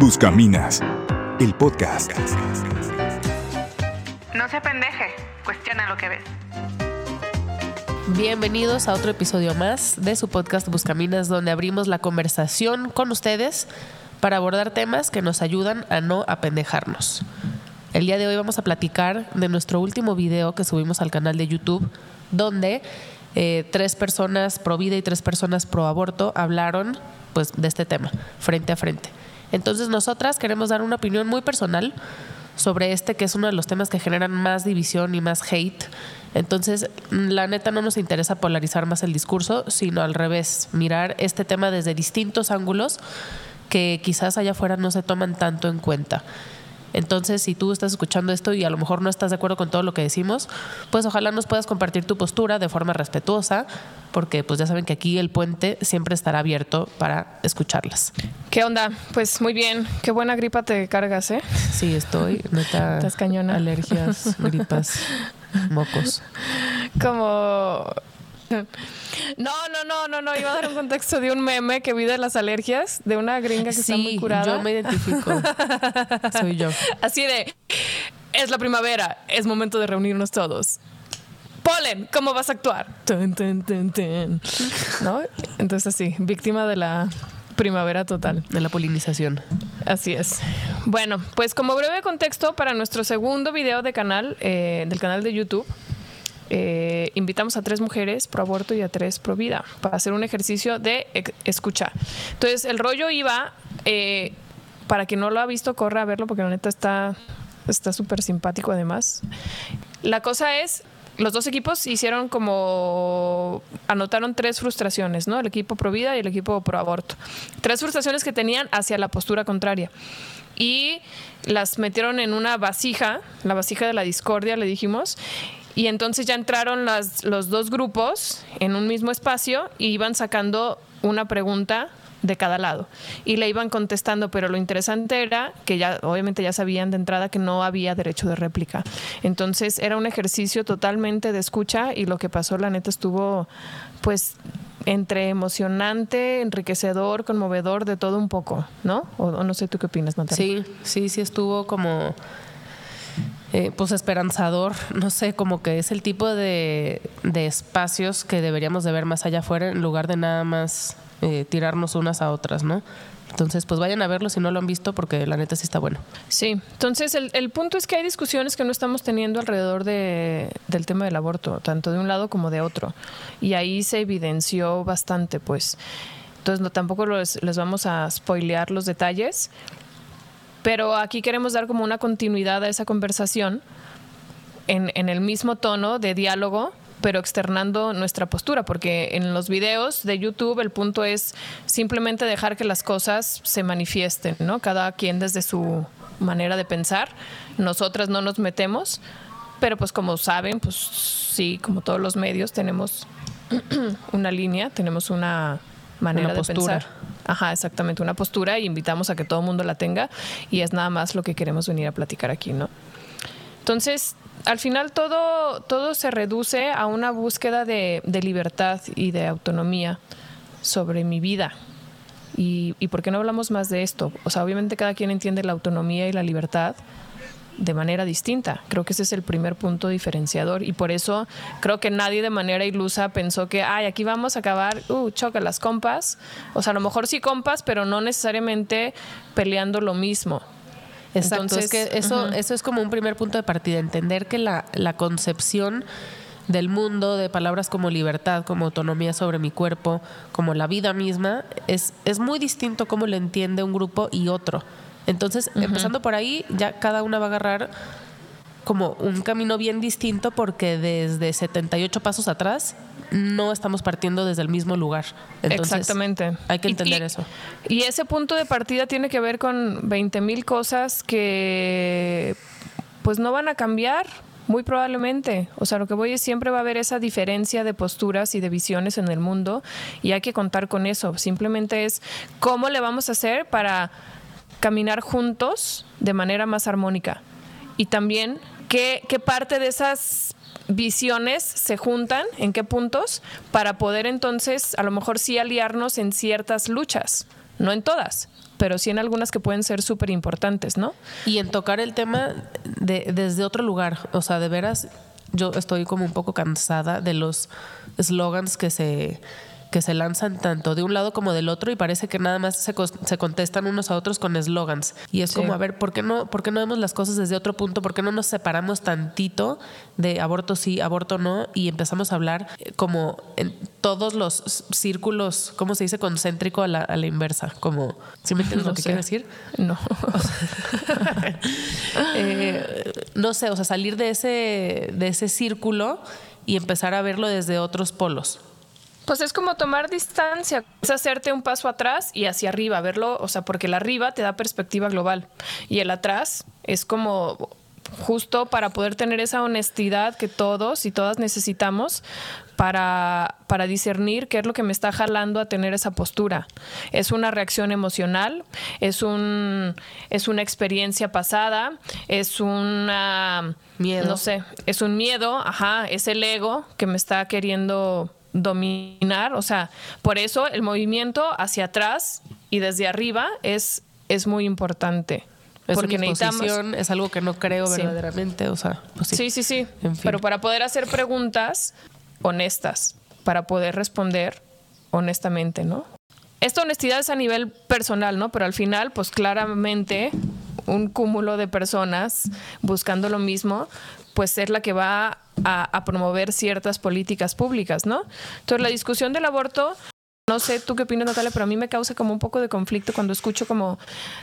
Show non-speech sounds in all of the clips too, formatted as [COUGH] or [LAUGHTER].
Buscaminas, el podcast. No se pendeje, cuestiona lo que ves. Bienvenidos a otro episodio más de su podcast Buscaminas, donde abrimos la conversación con ustedes para abordar temas que nos ayudan a no apendejarnos. El día de hoy vamos a platicar de nuestro último video que subimos al canal de YouTube, donde eh, tres personas pro vida y tres personas pro aborto hablaron pues, de este tema, frente a frente. Entonces nosotras queremos dar una opinión muy personal sobre este, que es uno de los temas que generan más división y más hate. Entonces, la neta no nos interesa polarizar más el discurso, sino al revés, mirar este tema desde distintos ángulos que quizás allá afuera no se toman tanto en cuenta. Entonces, si tú estás escuchando esto y a lo mejor no estás de acuerdo con todo lo que decimos, pues ojalá nos puedas compartir tu postura de forma respetuosa, porque pues ya saben que aquí el puente siempre estará abierto para escucharlas. ¿Qué onda? Pues muy bien. Qué buena gripa te cargas, ¿eh? Sí, estoy. Neta. [LAUGHS] Estás cañona. Alergias, [LAUGHS] gripas, mocos. Como no, no, no, no, no. Iba a dar un contexto de un meme que vi de las alergias de una gringa que está muy curada. Yo me identifico. Soy yo. Así de es la primavera, es momento de reunirnos todos. Polen, ¿cómo vas a actuar? ¿No? Entonces así, víctima de la primavera total. De la polinización. Así es. Bueno, pues como breve contexto para nuestro segundo video de canal, eh, del canal de YouTube, eh, invitamos a tres mujeres pro aborto y a tres pro vida para hacer un ejercicio de escucha. Entonces, el rollo iba, eh, para quien no lo ha visto, corre a verlo porque la neta está está súper simpático además. La cosa es, los dos equipos hicieron como anotaron tres frustraciones, ¿no? El equipo pro vida y el equipo pro aborto. Tres frustraciones que tenían hacia la postura contraria. Y las metieron en una vasija, la vasija de la discordia, le dijimos, y entonces ya entraron las, los dos grupos en un mismo espacio y iban sacando una pregunta de cada lado y le iban contestando, pero lo interesante era que ya obviamente ya sabían de entrada que no había derecho de réplica. Entonces era un ejercicio totalmente de escucha y lo que pasó la neta estuvo pues entre emocionante, enriquecedor, conmovedor, de todo un poco, ¿no? O, no sé tú qué opinas, Natalia. Sí, sí, sí estuvo como eh, pues esperanzador, no sé, como que es el tipo de, espacios que deberíamos de ver más allá afuera en lugar de nada más eh, tirarnos unas a otras, ¿no? Entonces, pues vayan a verlo si no lo han visto porque la neta sí está bueno. Sí, entonces el, el punto es que hay discusiones que no estamos teniendo alrededor de, del tema del aborto, tanto de un lado como de otro. Y ahí se evidenció bastante, pues. Entonces, tampoco les, les vamos a spoilear los detalles, pero aquí queremos dar como una continuidad a esa conversación en, en el mismo tono de diálogo, pero externando nuestra postura, porque en los videos de YouTube el punto es simplemente dejar que las cosas se manifiesten, ¿no? Cada quien desde su manera de pensar. Nosotras no nos metemos, pero pues como saben, pues sí, como todos los medios tenemos [CLEARS THROAT] una línea, tenemos una manera de pensar. Ajá, exactamente, una postura y invitamos a que todo el mundo la tenga y es nada más lo que queremos venir a platicar aquí, ¿no? Entonces, al final todo, todo se reduce a una búsqueda de, libertad y de autonomía sobre mi vida. Y, ¿Y por qué no hablamos más de esto? O sea, obviamente cada quien entiende la autonomía y la libertad, de manera distinta. Creo que ese es el primer punto diferenciador y por eso creo que nadie de manera ilusa pensó que, ay, aquí vamos a acabar, uh, choca las compas. O sea, a lo mejor sí compas, pero no necesariamente peleando lo mismo. Exacto, Entonces, que eso, eso es como un primer punto de partida, entender que la, la concepción del mundo, de palabras como libertad, como autonomía sobre mi cuerpo, como la vida misma, es, es muy distinto cómo lo entiende un grupo y otro. Entonces, empezando por ahí, ya cada una va a agarrar como un camino bien distinto porque desde 78 pasos atrás no estamos partiendo desde el mismo lugar. Exactamente. Hay que entender eso. Y ese punto de partida tiene que ver con 20 mil cosas que pues no van a cambiar. Muy probablemente. O sea, lo que voy es siempre va a haber esa diferencia de posturas y de visiones en el mundo y hay que contar con eso. Simplemente es cómo le vamos a hacer para caminar juntos de manera más armónica. Y también qué, qué parte de esas visiones se juntan, en qué puntos, para poder entonces a lo mejor sí aliarnos en ciertas luchas, no en todas, pero sí en algunas que pueden ser súper importantes, ¿no? Y en tocar el tema de, desde otro lugar, o sea, de veras, yo estoy como un poco cansada de los slogans que se que se lanzan tanto de un lado como del otro y parece que nada más se, se contestan unos a otros con eslogans. Y es como, a ver, ¿por qué, no, ¿por qué no vemos las cosas desde otro punto? ¿Por qué no nos separamos tantito de aborto sí, aborto no? Y empezamos a hablar eh, como en todos los círculos, ¿cómo se dice? Concéntrico a la, a la inversa. Como, ¿sí me entiendes lo que quiero decir? No. [LAUGHS] eh, no sé, o sea, salir de ese, de ese círculo y empezar a verlo desde otros polos. Pues es como tomar distancia, es hacerte un paso atrás y hacia arriba, verlo, o sea, porque el arriba te da perspectiva global y el atrás es como justo para poder tener esa honestidad que todos y todas necesitamos para, para, discernir qué es lo que me está jalando a tener esa postura. Es una reacción emocional, es, un, es una experiencia pasada, es una... Miedo. No sé, es un miedo, ajá, es el ego que me está queriendo dominar, o sea, por eso el movimiento hacia atrás y desde arriba es, es muy importante. Es porque necesitamos es algo que no creo sí. verdaderamente, o sea, pues sí. sí, sí, sí. En fin. Pero para poder hacer preguntas honestas, para poder responder honestamente, ¿no? Esta honestidad es a nivel personal, ¿no? Pero al final, pues claramente un cúmulo de personas buscando lo mismo, pues es la que va a, promover ciertas políticas públicas, ¿no? Entonces la discusión del aborto, no sé tú qué opinas Natalia, pero a mí me causa como un poco de conflicto cuando escucho como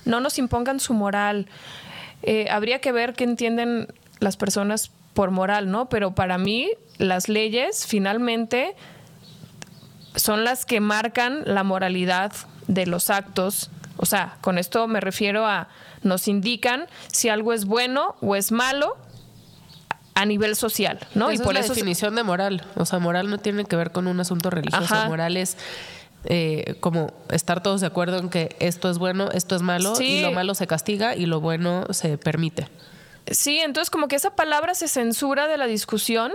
no nos impongan su moral. Eh, habría que ver qué entienden las personas por moral, ¿no? Pero para mí las leyes finalmente son las que marcan la moralidad de los actos. O sea, con esto me refiero a nos indican si algo es bueno o es malo a nivel social, ¿no? Esa y por es la eso definición de moral. O sea, moral no tiene que ver con un asunto religioso. Ajá. Moral es eh, como estar todos de acuerdo en que esto es bueno, esto es malo, Sí. y lo malo se castiga y lo bueno se permite. Sí, entonces como que esa palabra se censura de la discusión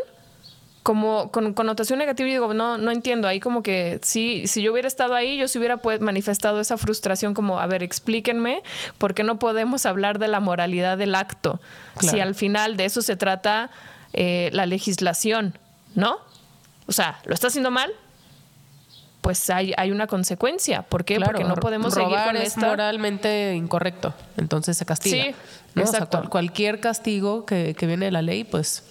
como con connotación negativa y digo, no, no entiendo, ahí como que sí, si yo hubiera estado ahí, yo se hubiera pues, manifestado esa frustración como, a ver, explíquenme por qué no podemos hablar de la moralidad del acto, Claro. si al final de eso se trata eh, la legislación, ¿no? O sea, ¿lo está haciendo mal? Pues hay, hay una consecuencia. ¿Por qué? Claro, Porque no podemos seguir con es esta... moralmente incorrecto, entonces se castiga. Sí, ¿no? O sea, exacto. cual- cualquier castigo que, que viene de la ley, pues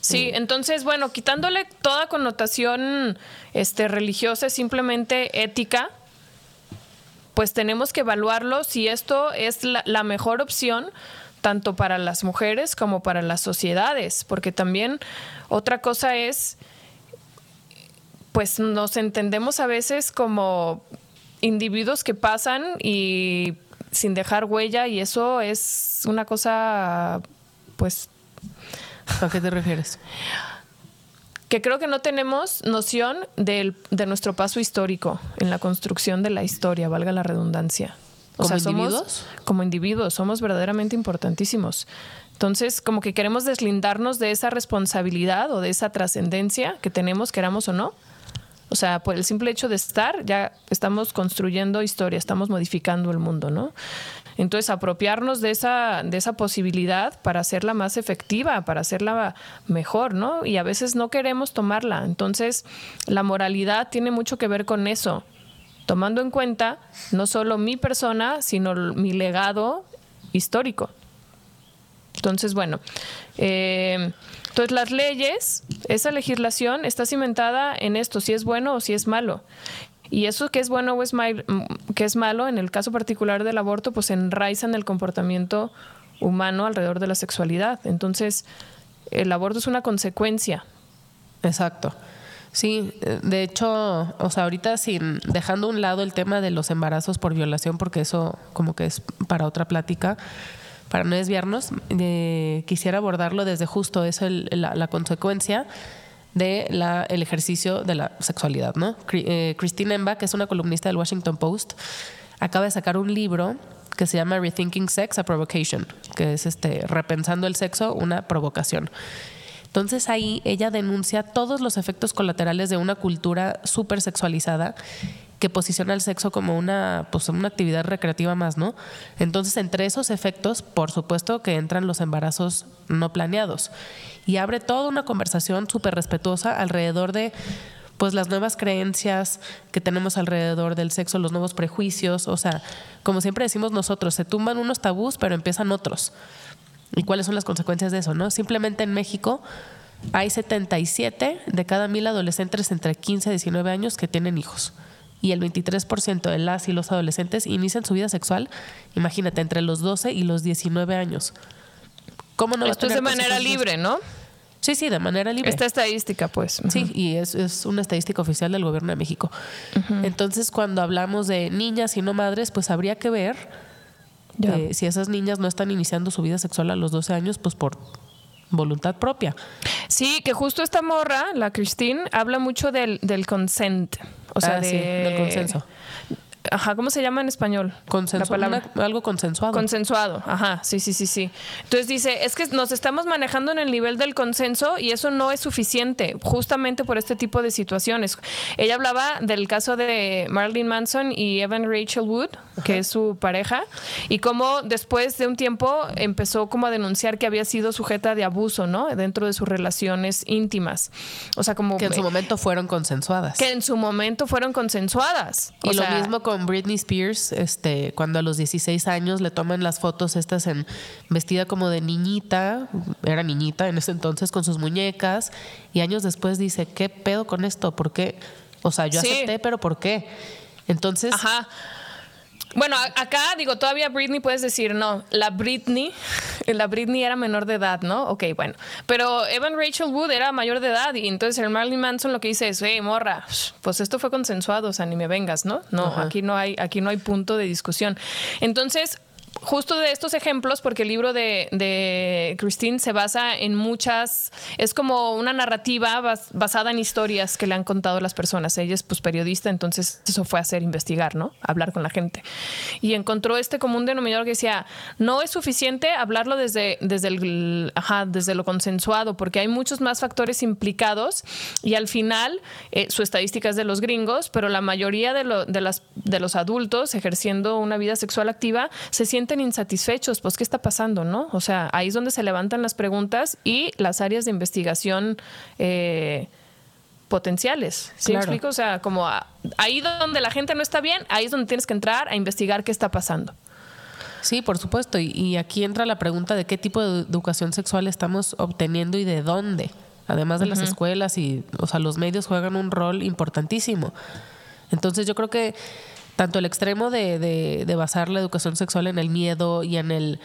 Sí, entonces, bueno, quitándole toda connotación este, religiosa, simplemente ética, pues tenemos que evaluarlo si esto es la, la mejor opción tanto para las mujeres como para las sociedades, porque también otra cosa es, pues nos entendemos a veces como individuos que pasan y sin dejar huella y eso es una cosa, pues ¿a qué te refieres? que creo que no tenemos noción del- de nuestro paso histórico en la construcción de la historia, valga la redundancia. ¿Como somos- individuos? como individuos, somos verdaderamente importantísimos. Entonces, como que queremos deslindarnos de esa responsabilidad o de esa trascendencia que tenemos, queramos o no. O sea, por el simple hecho de estar, ya estamos construyendo historia, estamos modificando el mundo, ¿no? Entonces, apropiarnos de esa, de esa posibilidad para hacerla más efectiva, para hacerla mejor, ¿no? Y a veces no queremos tomarla. Entonces, la moralidad tiene mucho que ver con eso, tomando en cuenta no solo mi persona, sino mi legado histórico. Entonces, bueno, eh, entonces las leyes, esa legislación está cimentada en esto, si es bueno o si es malo. Y eso que es bueno o es mal, que es malo, en el caso particular del aborto, pues enraiza en el comportamiento humano alrededor de la sexualidad. Entonces, el aborto es una consecuencia. Exacto. Sí, eh, de hecho, o sea, ahorita sin dejando a un lado el tema de los embarazos por violación, porque eso como que es para otra plática, para no desviarnos, eh, quisiera abordarlo desde justo eso, el- la, la consecuencia de la, el ejercicio de la sexualidad, ¿no? Eh, Christine Emba, que es una columnista del Washington Post, acaba de sacar un libro que se llama Rethinking Sex a Provocation, que es este repensando el sexo, una provocación. Entonces ahí ella denuncia todos los efectos colaterales de una cultura súper sexualizada que posiciona el sexo como una, pues, una actividad recreativa más, ¿no? Entonces, entre esos efectos, por supuesto que entran los embarazos no planeados y abre toda una conversación súper respetuosa alrededor de pues las nuevas creencias que tenemos alrededor del sexo, los nuevos prejuicios, o sea, como siempre decimos nosotros, se tumban unos tabús, pero empiezan otros. ¿Y cuáles son las consecuencias de eso, no? Simplemente en México hay 77 de cada mil adolescentes entre 15 y 19 años que tienen hijos. Y el 23% de las y los adolescentes inician su vida sexual, imagínate, entre los 12 y los 19 años. ¿Cómo no Esto es de manera libre, ¿no? Sí, sí, de manera libre. Esta estadística, pues. Sí, y es, es, una estadística oficial del gobierno de México. Entonces, cuando hablamos de niñas y no madres, pues habría que ver eh, si esas niñas no están iniciando su vida sexual a los 12 años, pues por voluntad propia. Sí, que justo esta morra, la Christine, habla mucho del, del consent. O sea, ah, del consenso. Ajá, ¿cómo se llama en español? algo consensuado. Consensuado, ajá, sí, sí, sí, sí. Entonces dice, es que nos estamos manejando en el nivel del consenso y eso no es suficiente, justamente por este tipo de situaciones. Ella hablaba del caso de Marilyn Manson y Evan Rachel Wood, que es su pareja, y cómo después de un tiempo empezó como a denunciar que había sido sujeta de abuso, ¿no? Dentro de sus relaciones íntimas. O sea, como... Que en su momento fueron consensuadas. Que en su momento fueron consensuadas. Y lo mismo con Britney Spears, este, cuando a los 16 años le toman las fotos estas en vestida como de niñita, era niñita en ese entonces con sus muñecas, y años después dice, ¿qué pedo con esto? ¿Por qué? O sea, yo acepté, pero ¿por qué? Entonces, Ajá. Bueno, acá digo, todavía Britney puedes decir, no, la Britney, [LAUGHS] la Britney era menor de edad, ¿no? Ok, bueno. Pero Evan Rachel Wood era mayor de edad y entonces el Marilyn Manson lo que dice es, hey, morra, [SNIFFS] pues esto fue consensuado, o sea, ni me vengas, ¿no? No, aquí no hay, aquí no hay punto de discusión. Entonces, justo de estos ejemplos, porque el libro de, de, Christine se basa en muchas, es como una narrativa basada en historias que le han contado las personas. Ella es pues periodista, entonces eso fue hacer investigar, ¿no? Hablar con la gente. Y encontró este común denominador que decía, no es suficiente hablarlo desde, desde, el, ajá, desde lo consensuado, porque hay muchos más factores implicados y al final eh, su estadística es de los gringos, pero la mayoría de, de, las, de los adultos ejerciendo una vida sexual activa se sienten insatisfechos, pues ¿qué está pasando, no? O sea, ahí es donde se levantan las preguntas y las áreas de investigación eh, potenciales. ¿Sí explico? O sea, como ahí donde la gente no está bien, ahí es donde tienes que entrar a investigar qué está pasando. Sí, por supuesto. Y, aquí entra la pregunta de qué tipo de educación sexual estamos obteniendo y de dónde. Además de las escuelas y, o sea, los medios juegan un rol importantísimo. Entonces yo creo que tanto el extremo de, de, basar la educación sexual en el miedo y en el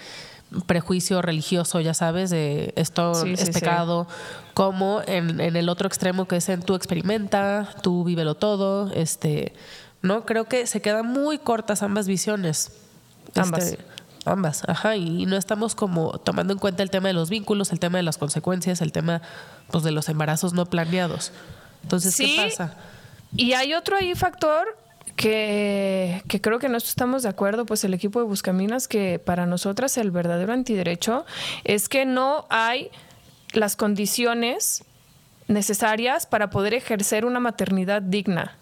prejuicio religioso, ya sabes, de esto es pecado, como en, en, el otro extremo que es en tú experimenta, tú vívelo todo, este, ¿no? Creo que se quedan muy cortas ambas visiones. Ambas. Este, ambas, ajá, y no estamos como tomando en cuenta el tema de los vínculos, el tema de las consecuencias, el tema pues de los embarazos no planeados. Entonces, ¿qué pasa? Y hay otro ahí factor que, creo que no estamos de acuerdo, pues el equipo de Buscaminas, que para nosotras el verdadero antiderecho es que no hay las condiciones necesarias para poder ejercer una maternidad digna.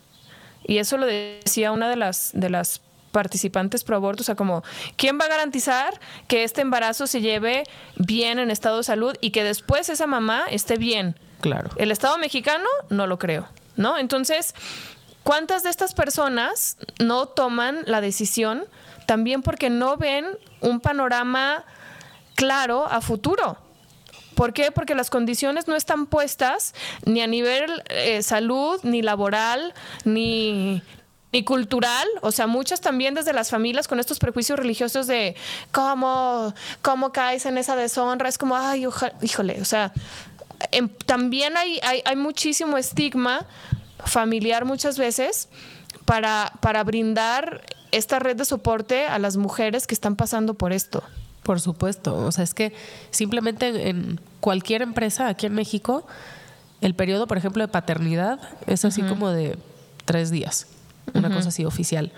Y eso lo decía una de las, de las participantes pro aborto, o sea, como, ¿quién va a garantizar que este embarazo se lleve bien en estado de salud y que después esa mamá esté bien? Claro. El Estado mexicano no lo creo, ¿no? Entonces, ¿Cuántas de estas personas no toman la decisión también porque no ven un panorama claro a futuro? ¿Por qué? Porque las condiciones no están puestas ni a nivel eh, salud, ni laboral, ni, ni cultural, o sea, muchas también desde las familias con estos prejuicios religiosos de cómo, cómo caes en esa deshonra, es como, ay, híjole, o sea, em, también hay, hay, hay, muchísimo estigma familiar muchas veces para, para brindar esta red de soporte a las mujeres que están pasando por esto. Por supuesto, o sea, es que simplemente en cualquier empresa aquí en México, el periodo, por ejemplo, de paternidad es así como de tres días, una cosa así oficial.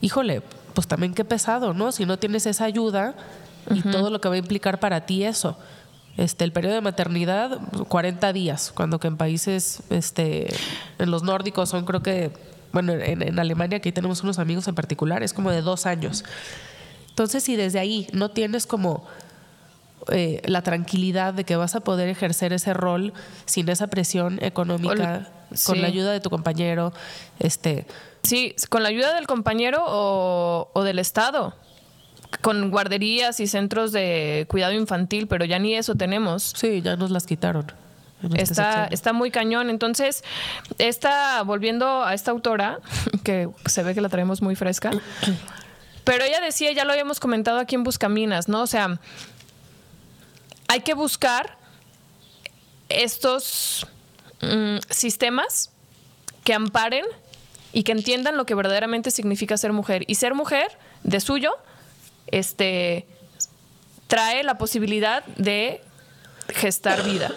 Híjole, pues también qué pesado, ¿no? Si no tienes esa ayuda y todo lo que va a implicar para ti eso. Este, el periodo de maternidad, 40 días, cuando que en países, este, en los nórdicos son creo que bueno, en, en Alemania, que ahí tenemos unos amigos en particular, es como de dos años. Entonces, si desde ahí no tienes como eh, la tranquilidad de que vas a poder ejercer ese rol sin esa presión económica, con la ayuda de tu compañero, este, Sí, con la ayuda del compañero o, o del Estado. Con guarderías y centros de cuidado infantil, pero ya ni eso tenemos. sí, ya nos las quitaron. este Está, está muy cañón. Entonces, esta, volviendo a esta autora, [LAUGHS] que se ve que la traemos muy fresca, [CLEARS THROAT] pero ella decía, ya lo habíamos comentado aquí en Buscaminas, ¿no? O sea, hay que buscar estos mm, sistemas que amparen y que entiendan lo que verdaderamente significa ser mujer. Y ser mujer, de suyo, este trae la posibilidad de gestar vida,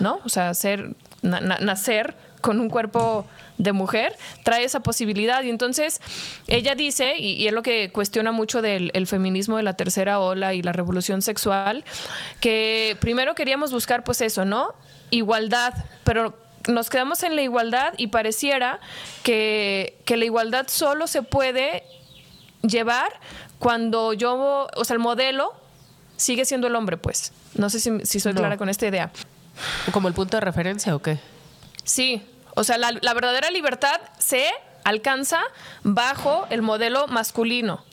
¿no? O sea, ser, na- na- nacer con un cuerpo de mujer trae esa posibilidad. Y entonces ella dice, y, es lo que cuestiona mucho del el feminismo de la tercera ola y la revolución sexual, que primero queríamos buscar pues eso, ¿no? Igualdad, pero nos quedamos en la igualdad y pareciera que, que la igualdad solo se puede llevar cuando yo, o sea, el modelo sigue siendo el hombre, pues. No sé si, si soy No. clara con esta idea. ¿Como el punto de referencia o qué? Sí, o sea, la, la verdadera libertad se alcanza bajo el modelo masculino.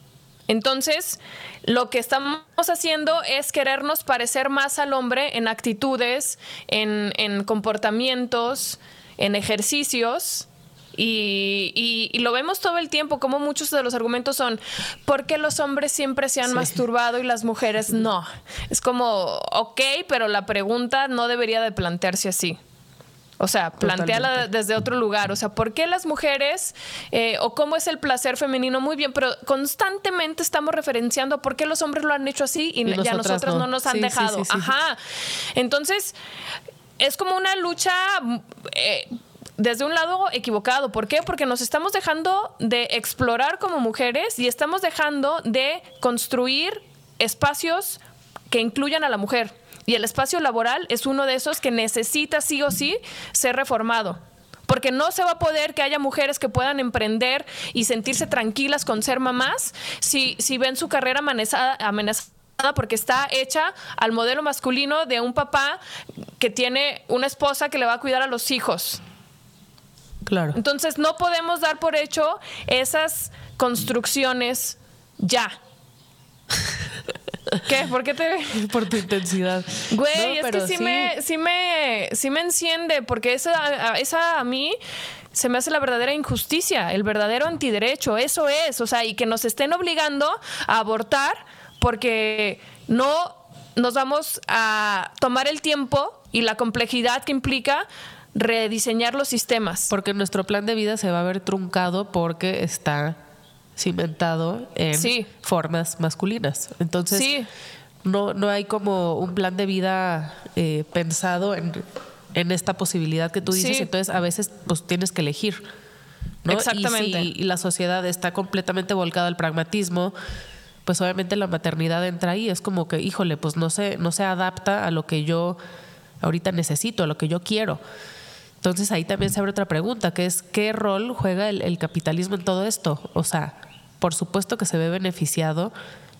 Entonces, lo que estamos haciendo es querernos parecer más al hombre en actitudes, en, en comportamientos, en ejercicios. Y, y- y lo vemos todo el tiempo, como muchos de los argumentos son, ¿por qué los hombres siempre se han Sí. masturbado y las mujeres no? Es como, ok, pero la pregunta no debería de plantearse así. O sea, planteala desde otro lugar. O sea, ¿por qué las mujeres eh, o cómo es el placer femenino? Muy bien, pero constantemente estamos referenciando por qué los hombres lo han hecho así y, Y ya nosotros no. no, nos han Sí, dejado. sí. Ajá. Entonces, es como una lucha eh, desde un lado equivocado. ¿Por qué? Porque nos estamos dejando de explorar como mujeres y estamos dejando de construir espacios que incluyan a la mujer. Y el espacio laboral es uno de esos que necesita sí o sí ser reformado. Porque no se va a poder que haya mujeres que puedan emprender y sentirse tranquilas con ser mamás si, si ven su carrera amenazada, amenazada porque está hecha al modelo masculino de un papá que tiene una esposa que le va a cuidar a los hijos. Claro. Entonces no podemos dar por hecho esas construcciones ya. [LAUGHS] ¿Qué? ¿Por qué te.? Por tu intensidad. Güey, No, es que pero sí, Me, sí, me, sí me enciende, porque esa, esa a mí se me hace la verdadera injusticia, el verdadero antiderecho, eso es, o sea, y que nos estén obligando a abortar porque no nos vamos a tomar el tiempo y la complejidad que implica rediseñar los sistemas. Porque nuestro plan de vida se va a ver truncado porque está cimentado en Sí. formas masculinas. Entonces, Sí. no, no hay como un plan de vida eh, pensado en, en esta posibilidad que tú dices. Sí. Entonces, a veces pues tienes que elegir. ¿no? Exactamente. Y si la sociedad está completamente volcada al pragmatismo, pues obviamente la maternidad entra ahí. Es como que, híjole, pues no se, no se adapta a lo que yo ahorita necesito, a lo que yo quiero. Entonces ahí también se abre otra pregunta, que es ¿qué rol juega el, el capitalismo en todo esto? O sea, por supuesto que se ve beneficiado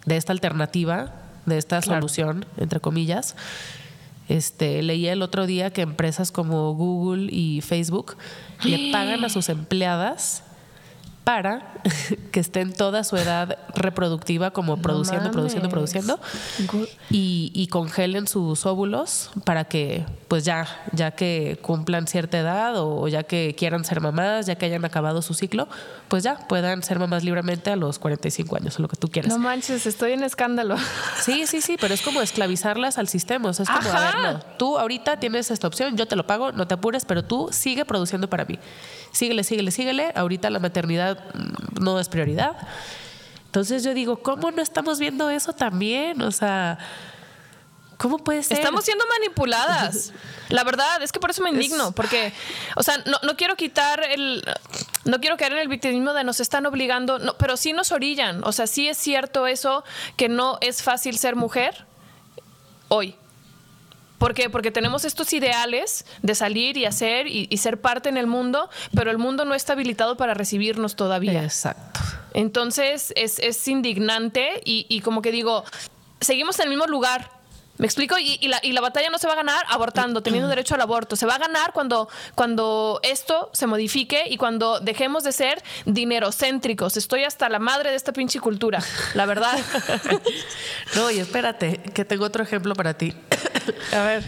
de esta alternativa, de esta Claro. solución, entre comillas. Este, leí el otro día que empresas como Google y Facebook le pagan a sus [GASPS] empleadas para [LAUGHS] que estén toda su edad reproductiva como produciendo, produciendo, mames. produciendo y, y congelen sus óvulos para que, pues ya, ya que cumplan cierta edad o, ya que quieran ser mamás, ya que hayan acabado su ciclo, pues ya puedan ser mamás libremente a los 45 años o lo que tú quieras. No manches, estoy en escándalo. [LAUGHS] Sí, sí, sí, pero es como esclavizarlas al sistema. O sea, es como, a ver, no, tú ahorita tienes esta opción, yo te lo pago, no te apures, pero tú sigue produciendo para mí. Síguele, síguele, síguele. Ahorita la maternidad no es prioridad. Entonces yo digo, ¿cómo no estamos viendo eso también? O sea, ¿cómo puede ser? Estamos siendo manipuladas. La verdad, es que por eso me indigno, porque, o sea, no, no quiero quitar el. No quiero caer en el victimismo de nos están obligando, no, pero sí nos orillan. O sea, sí es cierto eso, que no es fácil ser mujer hoy. ¿Por qué? Porque tenemos estos ideales de salir y hacer y, y ser parte en el mundo, pero el mundo no está habilitado para recibirnos todavía. Exacto. Entonces es, es indignante y, y como que digo, seguimos en el mismo lugar. ¿Me explico? Y, y la, y la batalla no se va a ganar abortando, teniendo derecho al aborto. Se va a ganar cuando, cuando esto se modifique y cuando dejemos de ser dinerocéntricos. Estoy hasta la madre de esta pinche cultura, la verdad. [LAUGHS] No, y espérate, que tengo otro ejemplo para ti. [LAUGHS] A ver.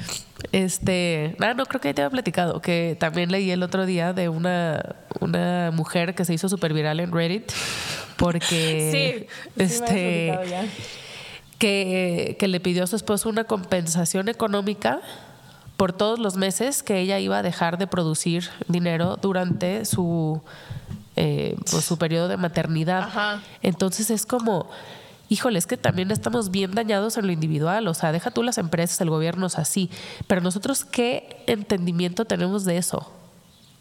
Este, nada, no creo que ya te había platicado, que también leí el otro día de una, una mujer que se hizo súper viral en Reddit porque [LAUGHS] este que, que le pidió a su esposo una compensación económica por todos los meses que ella iba a dejar de producir dinero durante su eh, pues, su periodo de maternidad. Ajá. Entonces es como, híjole, es que también estamos bien dañados en lo individual. O sea, deja tú las empresas, el gobierno es así. Pero nosotros, ¿qué entendimiento tenemos de eso?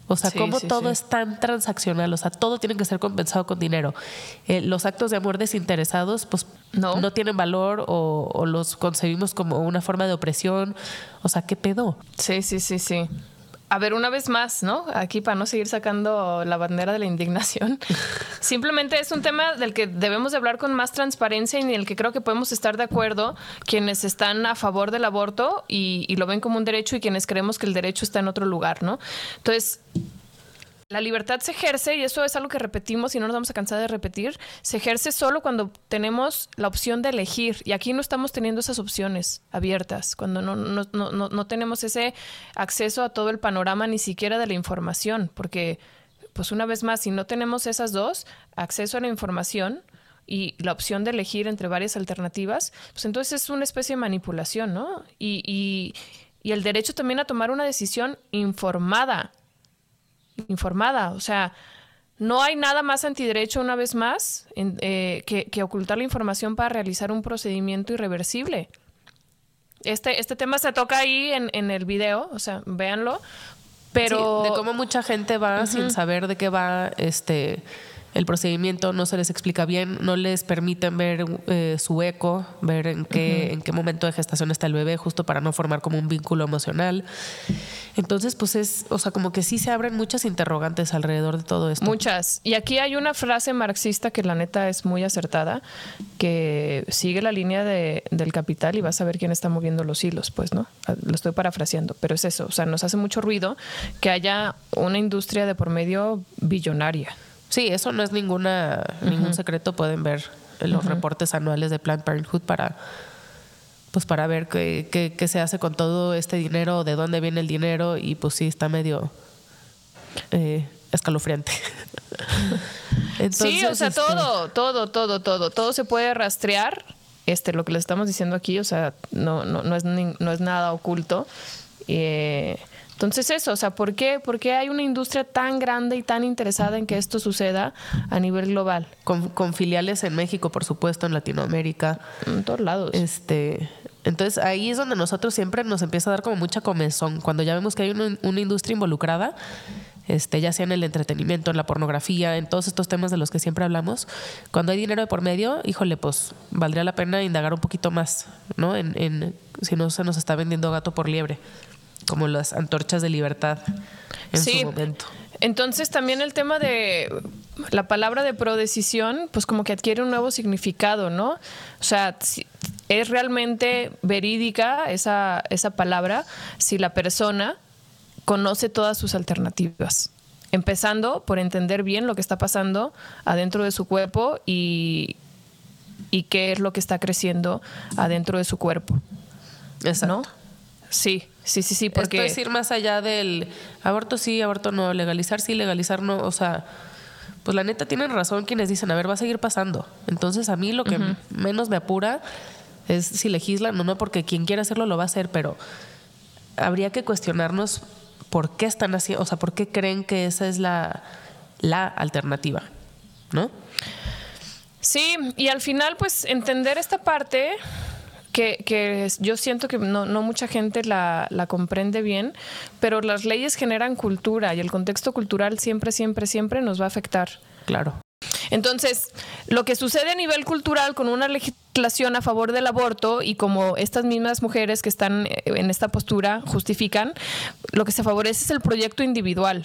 O sea, Sí, cómo sí, todo sí. es tan transaccional, o sea, todo tiene que ser compensado con dinero. Eh, los actos de amor desinteresados, pues No. no, tienen valor o, o los concebimos como una forma de opresión. O sea, ¿qué pedo? Sí, sí, sí, sí. A ver, una vez más, ¿no? Aquí para no seguir sacando la bandera de la indignación. [LAUGHS] Simplemente es un tema del que debemos de hablar con más transparencia y en el que creo que podemos estar de acuerdo quienes están a favor del aborto y, y lo ven como un derecho y quienes creemos que el derecho está en otro lugar, ¿no? Entonces, la libertad se ejerce, y eso es algo que repetimos y no nos vamos a cansar de repetir, se ejerce solo cuando tenemos la opción de elegir. Y aquí no estamos teniendo esas opciones abiertas, cuando no, no, no, no, tenemos ese acceso a todo el panorama, ni siquiera de la información, porque, pues una vez más, si no tenemos esas dos, acceso a la información y la opción de elegir entre varias alternativas, pues entonces es una especie de manipulación, ¿no? Y, y, y el derecho también a tomar una decisión informada informada. O sea, no hay nada más antiderecho, una vez más, en- eh, que, que ocultar la información para realizar un procedimiento irreversible. Este, este tema se toca ahí en, en el video, o sea, véanlo. Pero Sí, de cómo mucha gente va sin saber de qué va este el procedimiento, no se les explica bien, no les permiten ver eh, su eco, ver en qué, en qué momento de gestación está el bebé, justo para no formar como un vínculo emocional. Entonces, pues es, o sea, como que sí se abren muchas interrogantes alrededor de todo esto. Muchas. Y aquí hay una frase marxista que la neta es muy acertada, que sigue la línea de- del capital y vas a ver quién está moviendo los hilos, pues, ¿no? Ah, Lo estoy parafraseando, pero es eso. O sea, nos hace mucho ruido que haya una industria de por medio billonaria. Sí, eso no es ninguna ningún secreto. Pueden ver los reportes anuales de Planned Parenthood para pues para ver qué, qué- qué se hace con todo este dinero, de dónde viene el dinero y pues sí está medio eh, escalofriante. [LAUGHS] sí, o sea, este, todo, todo, todo, todo, todo se puede rastrear. Este, lo que le estamos diciendo aquí, o sea, no, no, no, es, ni- no es nada oculto. Eh, entonces eso, o sea, ¿por qué, ¿por qué hay una industria tan grande y tan interesada en que esto suceda a nivel global? Con, con filiales en México, por supuesto, en Latinoamérica. En todos lados. Este, entonces ahí es donde nosotros siempre nos empieza a dar como mucha comezón. Cuando ya vemos que hay una, una industria involucrada, este, ya sea en el entretenimiento, en la pornografía, en todos estos temas de los que siempre hablamos, cuando hay dinero de por medio, híjole, pues valdría la pena indagar un poquito más, ¿no? En, en si no se nos está vendiendo gato por liebre, como las antorchas de libertad en Sí. su momento. Entonces también el tema de la palabra de prodecisión, pues como que adquiere un nuevo significado, ¿no? O sea, es realmente verídica esa, esa palabra si la persona conoce todas sus alternativas. Empezando por entender bien lo que está pasando adentro de su cuerpo y, y qué es lo que está creciendo adentro de su cuerpo, Exacto. ¿no? Sí, sí, sí, sí, porque... Esto es ir más allá del aborto sí, aborto no, legalizar sí, legalizar no. O sea, pues la neta tienen razón quienes dicen, a ver, va a seguir pasando. Entonces a mí lo que menos me apura es si legislan o no, porque quien quiera hacerlo lo va a hacer, pero habría que cuestionarnos por qué están haciendo, o sea, por qué creen que esa es la, la alternativa, ¿no? Sí, y al final, pues entender esta parte que, yo siento que no, no mucha gente la, la comprende bien, pero las leyes generan cultura y el contexto cultural siempre, siempre, siempre nos va a afectar. Claro. Entonces, lo que sucede a nivel cultural con una legislación a favor del aborto y como estas mismas mujeres que están eh, en esta postura justifican, lo que se favorece es el proyecto individual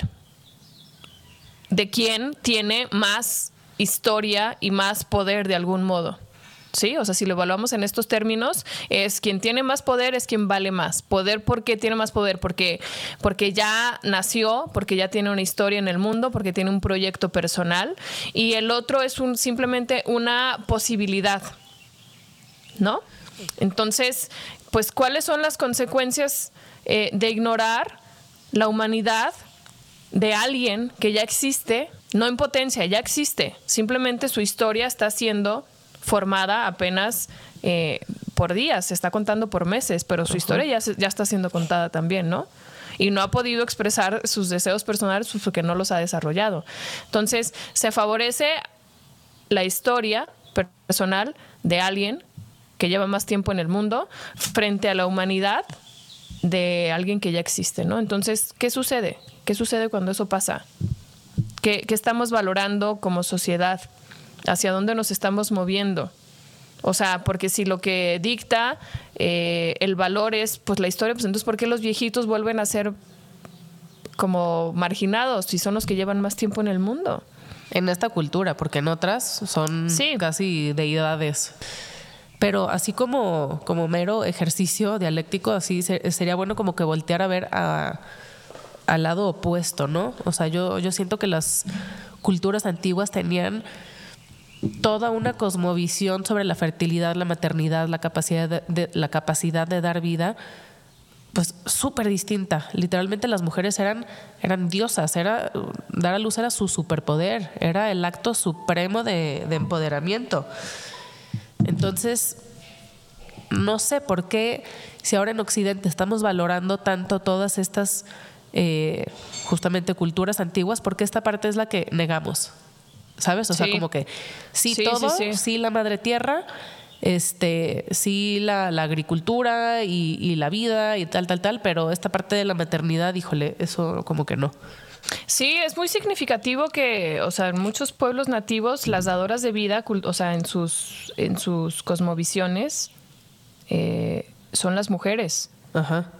de quién tiene más historia y más poder de algún modo. Sí, o sea, si lo evaluamos en estos términos, es quien tiene más poder es quien vale más. Poder, ¿por qué tiene más poder? Porque, porque ya nació, porque ya tiene una historia en el mundo, porque tiene un proyecto personal. Y el otro es un, simplemente una posibilidad, ¿no? Entonces, pues, ¿cuáles son las consecuencias eh, de ignorar la humanidad de alguien que ya existe? No en potencia, ya existe. Simplemente su historia está siendo formada apenas eh, por días, se está contando por meses, pero su historia ya, ya está siendo contada también, ¿no? Y no ha podido expresar sus deseos personales pues, porque no los ha desarrollado. Entonces, se favorece la historia personal de alguien que lleva más tiempo en el mundo frente a la humanidad de alguien que ya existe, ¿no? Entonces, ¿qué sucede? ¿Qué sucede cuando eso pasa? ¿Qué, qué estamos valorando como sociedad? Hacia dónde nos estamos moviendo. O sea, porque si lo que dicta eh, el valor es pues la historia, pues entonces ¿por qué los viejitos vuelven a ser como marginados si son los que llevan más tiempo en el mundo? En esta cultura, porque en otras son casi deidades. Pero así como, como mero ejercicio dialéctico, así sería bueno como que voltear a ver al lado opuesto, ¿no? O sea, yo, yo siento que las culturas antiguas tenían toda una cosmovisión sobre la fertilidad, la maternidad, la capacidad de, la capacidad de dar vida, pues súper distinta. Literalmente las mujeres eran, eran diosas, era, dar a luz era su superpoder, era el acto supremo de, empoderamiento. Entonces, no sé por qué, si ahora en Occidente estamos valorando tanto todas estas eh, justamente culturas antiguas, porque esta parte es la que negamos. ¿Sabes? O sea, como que sí, todo, sí, la madre tierra, este, sí la, agricultura y, la vida y tal, tal, tal, pero esta parte de la maternidad, híjole, eso como que no. Sí, es muy significativo que, o sea, en muchos pueblos nativos, las dadoras de vida, o sea, en sus, en sus cosmovisiones, eh, son las mujeres. Ajá.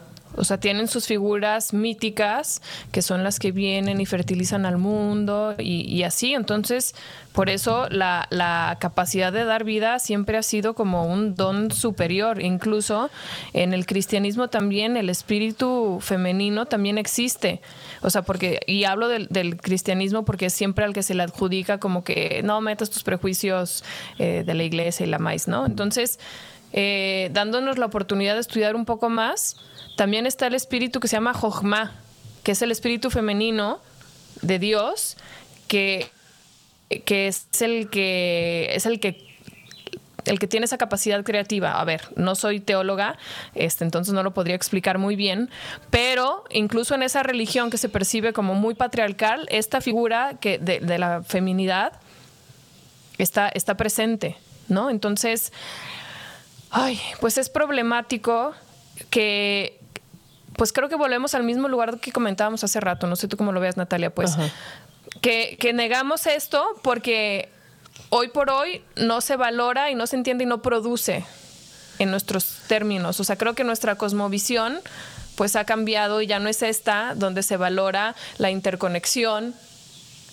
O sea, tienen sus figuras míticas, que son las que vienen y fertilizan al mundo y, así. Entonces, por eso la, la, capacidad de dar vida siempre ha sido como un don superior. Incluso en el cristianismo también el espíritu femenino también existe. O sea, porque, y hablo del, cristianismo porque es siempre al que se le adjudica como que no metas tus prejuicios eh, de la iglesia y la maíz, ¿no? Entonces, eh, dándonos la oportunidad de estudiar un poco más también está el espíritu que se llama Jochma, que es el espíritu femenino de Dios, que, que es el que es el que el que tiene esa capacidad creativa. A ver, no soy teóloga, este, entonces no lo podría explicar muy bien, pero incluso en esa religión que se percibe como muy patriarcal, esta figura que de, de la feminidad está, está presente, ¿no? Entonces, ay, pues es problemático que pues creo que volvemos al mismo lugar que comentábamos hace rato. No sé tú cómo lo veas, Natalia, pues. Que, que negamos esto porque hoy por hoy no se valora y no se entiende y no produce en nuestros términos. O sea, creo que nuestra cosmovisión pues ha cambiado y ya no es esta donde se valora la interconexión.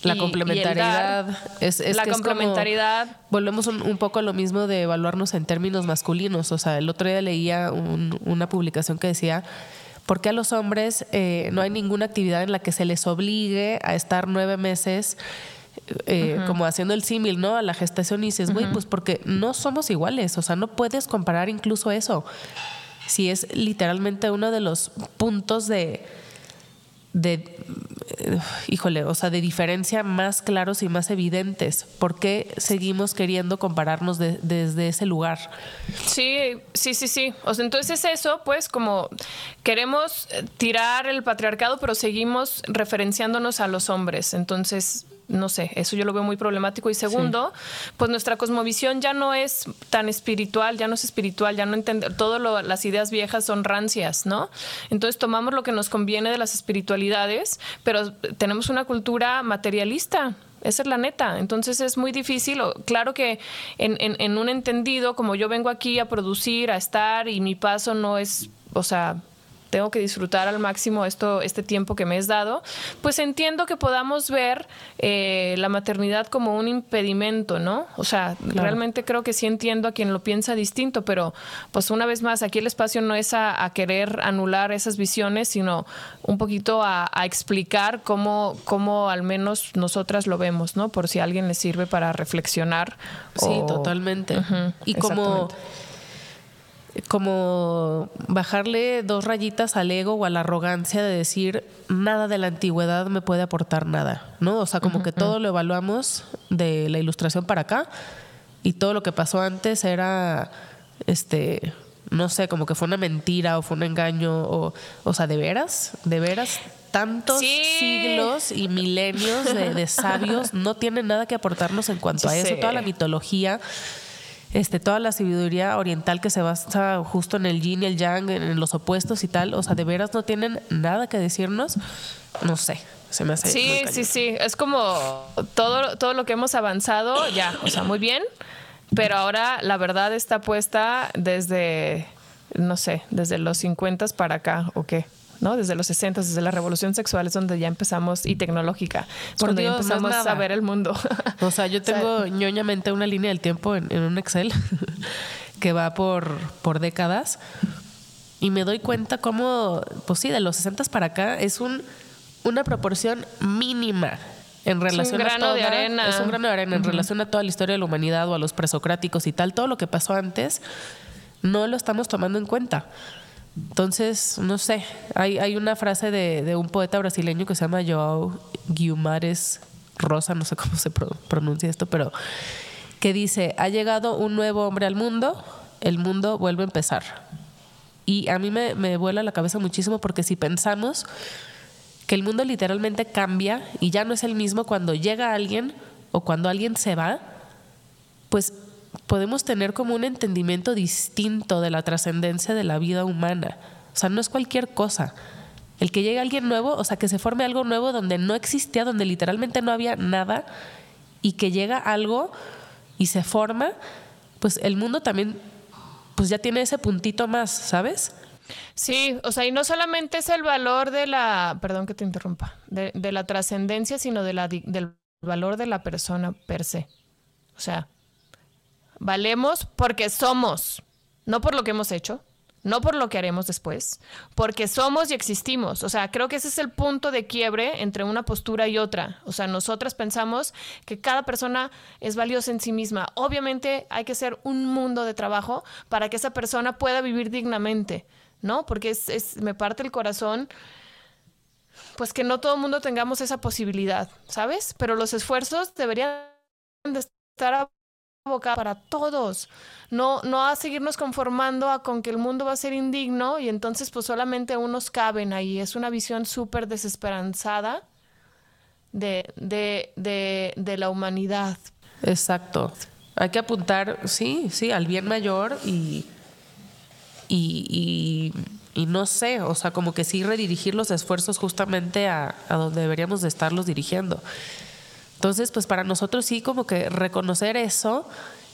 La complementariedad. es, la complementariedad. volvemos un, poco a lo mismo de evaluarnos en términos masculinos. O sea, el otro día leía una publicación que decía ¿Por qué a los hombres eh, no hay ninguna actividad en la que se les obligue a estar nueve meses? Eh, como haciendo el símil, ¿no? A la gestación y dices, güey, pues porque no somos iguales, o sea, no puedes comparar incluso eso. Si es literalmente uno de los puntos de, de, eh, híjole, o sea, de diferencia más claros y más evidentes. ¿Por qué seguimos queriendo compararnos desde ese lugar? Sí, sí, sí, sí. O sea, entonces eso, pues, como queremos tirar el patriarcado, pero seguimos referenciándonos a los hombres. Entonces, no sé, eso yo lo veo muy problemático. Y segundo, pues nuestra cosmovisión ya no es tan espiritual, ya no es espiritual, ya no entiende, todas las ideas viejas son rancias, ¿no? Entonces tomamos lo que nos conviene de las espiritualidades, pero tenemos una cultura materialista Esa es la neta. Entonces es muy difícil. Claro que en, en, en un entendido, como yo vengo aquí a producir, a estar, y mi paso no es, o sea, tengo que disfrutar al máximo esto, este tiempo que me es dado, pues entiendo que podamos ver eh, la maternidad como un impedimento, ¿no? O sea, realmente creo que sí entiendo a quien lo piensa distinto, pero pues una vez más, aquí el espacio no es a, querer anular esas visiones, sino un poquito a, explicar cómo, cómo al menos nosotras lo vemos, ¿no? Por si a alguien le sirve para reflexionar. Sí, totalmente. y como como bajarle dos rayitas al ego o a la arrogancia de decir nada de la antigüedad me puede aportar nada, ¿no? O sea, como que todo lo evaluamos de la ilustración para acá y todo lo que pasó antes era, este, no sé, como que fue una mentira o fue un engaño o, o sea, de veras, de veras. Tantos siglos y milenios de, sabios no tienen nada que aportarnos en cuanto a eso. Toda la mitología este, toda la sabiduría oriental que se basa justo en el yin y el yang, en los opuestos y tal, o sea, de veras no tienen nada que decirnos, no sé, se me hace. Sí, sí, sí, es como todo, todo lo que hemos avanzado, ya, o sea, muy bien, pero ahora la verdad está puesta desde, no sé, desde los 50 para acá, ¿o qué? ¿No? Desde los 60, desde la revolución sexual es donde ya empezamos, y tecnológica, es cuando ya empezamos a ver el mundo. [LAUGHS] O sea, yo tengo ñoñamente una línea del tiempo en, un Excel [LAUGHS] que va por, por décadas y me doy cuenta cómo, pues sí, de los 60 para acá es un, una proporción mínima en relación es un grano de arena. Es un grano de arena en relación a toda la historia de la humanidad o a los presocráticos y tal, todo lo que pasó antes, no lo estamos tomando en cuenta. Entonces, no sé, hay, hay una frase de, de, un poeta brasileño que se llama Joao Guimares Rosa, no sé cómo se pronuncia esto, pero que dice, ha llegado un nuevo hombre al mundo, el mundo vuelve a empezar. Y a mí me, me vuela la cabeza muchísimo porque si pensamos que el mundo literalmente cambia y ya no es el mismo cuando llega alguien o cuando alguien se va, pues podemos tener como un entendimiento distinto de la trascendencia de la vida humana. O sea, no es cualquier cosa. El que llegue alguien nuevo, o sea, que se forme algo nuevo donde no existía, donde literalmente no había nada, y que llega algo y se forma, pues el mundo también, pues ya tiene ese puntito más, ¿sabes? Sí, o sea, y no solamente es el valor de la, perdón que te interrumpa, de, la trascendencia, sino de la, del valor de la persona per se. O sea, Valemos porque somos, no por lo que hemos hecho, no por lo que haremos después, porque somos y existimos. O sea, creo que ese es el punto de quiebre entre una postura y otra. O sea, nosotras pensamos que cada persona es valiosa en sí misma. Obviamente hay que hacer un mundo de trabajo para que esa persona pueda vivir dignamente, ¿no? Porque es, me parte el corazón pues que no todo el mundo tengamos esa posibilidad, ¿sabes? Pero los esfuerzos deberían de estar para todos, no, no a seguirnos conformando a con que el mundo va a ser indigno y entonces pues solamente unos caben ahí. Es una visión súper desesperanzada de, de, de, la humanidad. Exacto. Hay que apuntar, sí, sí, al bien mayor y, y, y, no sé, o sea, como que sí redirigir los esfuerzos justamente a, a donde deberíamos de estarlos dirigiendo. Entonces, pues para nosotros sí como que reconocer eso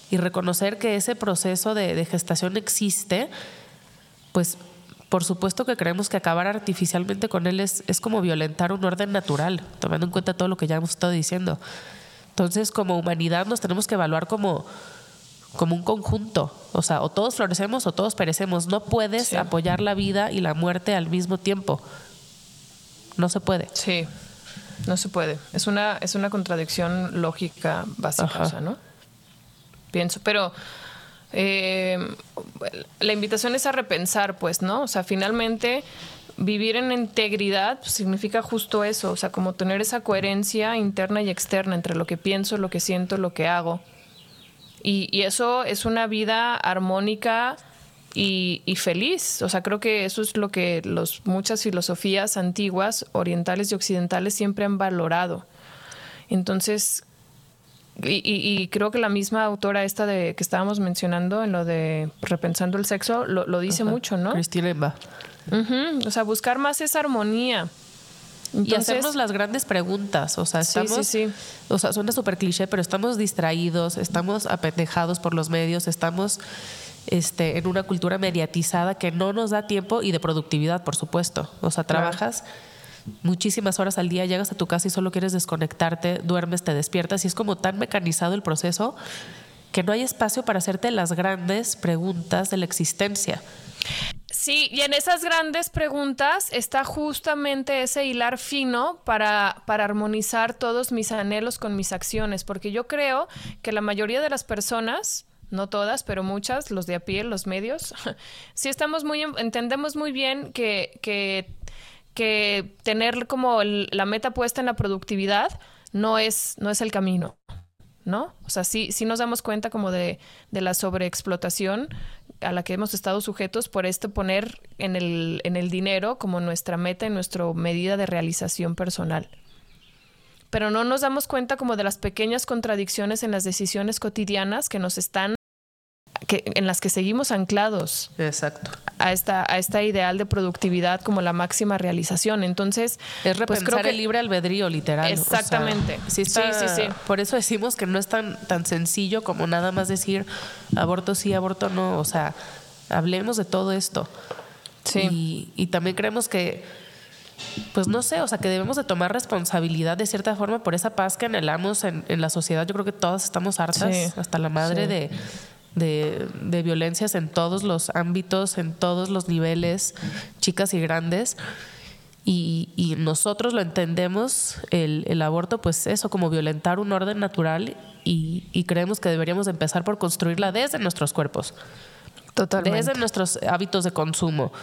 y reconocer que ese proceso de, gestación existe, pues por supuesto que creemos que acabar artificialmente con él es, es como violentar un orden natural, tomando en cuenta todo lo que ya hemos estado diciendo. Entonces, como humanidad nos tenemos que evaluar como, como un conjunto. O sea, o todos florecemos o todos perecemos. No puedes apoyar la vida y la muerte al mismo tiempo. No se puede. Sí. No se puede. Es una, es una contradicción lógica básica, ¿no? Pienso, pero eh, la invitación es a repensar, pues, ¿no? O sea, finalmente vivir en integridad significa justo eso, o sea, como tener esa coherencia interna y externa entre lo que pienso, lo que siento, lo que hago. Y, y eso es una vida armónica y, feliz. O sea, creo que eso es lo que los, muchas filosofías antiguas, orientales y occidentales, siempre han valorado. Entonces, y, creo que la misma autora esta de que estábamos mencionando en lo de repensando el sexo lo, dice mucho, ¿no? Cristina Emba. O sea, buscar más esa armonía. y hacernos las grandes preguntas. O sea, estamos. Sí, sí, O sea, suena súper cliché, pero estamos distraídos, estamos apendejados por los medios, estamos este, en una cultura mediatizada que no nos da tiempo y de productividad, por supuesto. O sea, trabajas muchísimas horas al día, llegas a tu casa y solo quieres desconectarte, duermes, te despiertas y es como tan mecanizado el proceso que no hay espacio para hacerte las grandes preguntas de la existencia. Sí, y en esas grandes preguntas está justamente ese hilar fino para, para armonizar todos mis anhelos con mis acciones, porque yo creo que la mayoría de las personas, no todas, pero muchas, los de a pie, los medios, [LAUGHS] sí estamos muy, entendemos muy bien que, que, tener como la meta puesta en la productividad no es, no es el camino. ¿no? O sea, sí, sí nos damos cuenta como de, de, la sobreexplotación a la que hemos estado sujetos por esto poner en el, en el dinero como nuestra meta y nuestra medida de realización personal. Pero no nos damos cuenta como de las pequeñas contradicciones en las decisiones cotidianas que nos están que, en las que seguimos anclados. Exacto. A esta, a esta ideal de productividad como la máxima realización. Entonces. Es repensar pues creo que, el libre albedrío, literal. Exactamente. sí, sí, sí, Por eso decimos que no es tan, tan sencillo como nada más decir aborto sí, aborto no. O sea, hablemos de todo esto. Sí. Y, y también creemos que pues no sé, o sea, que debemos de tomar responsabilidad de cierta forma por esa paz que anhelamos en, en la sociedad. Yo creo que todas estamos hartas, sí, hasta la madre, sí. de, de, de, violencias en todos los ámbitos, en todos los niveles, chicas y grandes. Y, y nosotros lo entendemos, el, el, aborto, pues eso, como violentar un orden natural y, y creemos que deberíamos empezar por construirla desde nuestros cuerpos. Totalmente. Desde nuestros hábitos de consumo.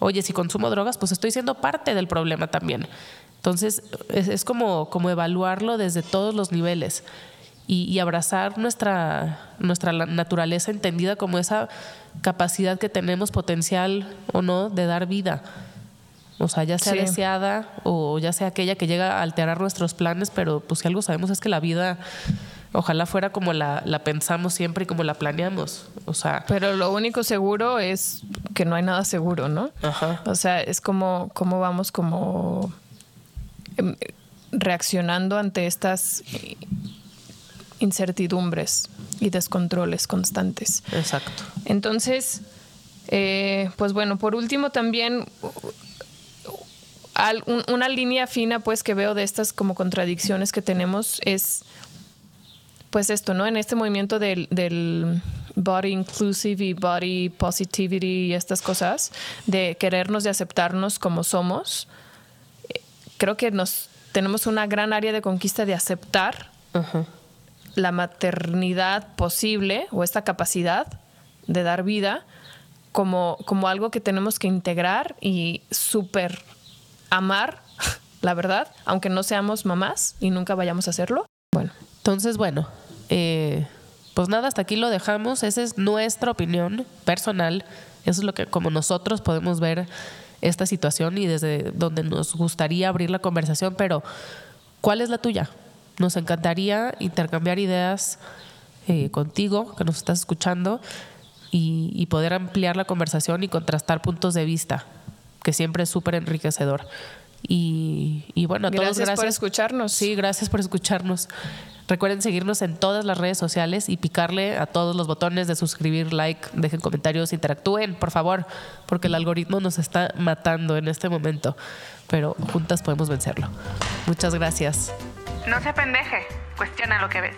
Oye, si consumo drogas, pues estoy siendo parte del problema también. Entonces, es, es como, como evaluarlo desde todos los niveles y, y, abrazar nuestra, nuestra naturaleza entendida como esa capacidad que tenemos potencial o no de dar vida. O sea, ya sea sí. deseada o ya sea aquella que llega a alterar nuestros planes, pero pues si algo sabemos es que la vida ojalá fuera como la, la, pensamos siempre y como la planeamos. O sea. Pero lo único seguro es que no hay nada seguro, ¿no? Ajá. O sea, es como, como vamos como em, reaccionando ante estas incertidumbres y descontroles constantes. Exacto. Entonces, eh, pues bueno, por último también al, un, una línea fina pues que veo de estas como contradicciones que tenemos es pues esto, ¿no? En este movimiento del, del body inclusive y body positivity y estas cosas, de querernos y aceptarnos como somos, creo que nos tenemos una gran área de conquista de aceptar uh -huh. La maternidad posible o esta capacidad de dar vida como, como algo que tenemos que integrar y súper amar, [LAUGHS] la verdad, aunque no seamos mamás y nunca vayamos a hacerlo. Bueno. Entonces, bueno, eh, pues nada, hasta aquí lo dejamos. Esa es nuestra opinión personal. Eso es lo que como nosotros podemos ver esta situación y desde donde nos gustaría abrir la conversación, pero ¿cuál es la tuya? Nos encantaría intercambiar ideas eh, contigo, que nos estás escuchando, y, y, poder ampliar la conversación y contrastar puntos de vista, que siempre es súper enriquecedor. Y, y, bueno, a gracias todos gracias por escucharnos. Sí, gracias por escucharnos. Recuerden seguirnos en todas las redes sociales y picarle a todos los botones de suscribir, like, dejen comentarios, interactúen, por favor, porque el algoritmo nos está matando en este momento, pero juntas podemos vencerlo. Muchas gracias. No se pendeje, cuestiona lo que ves.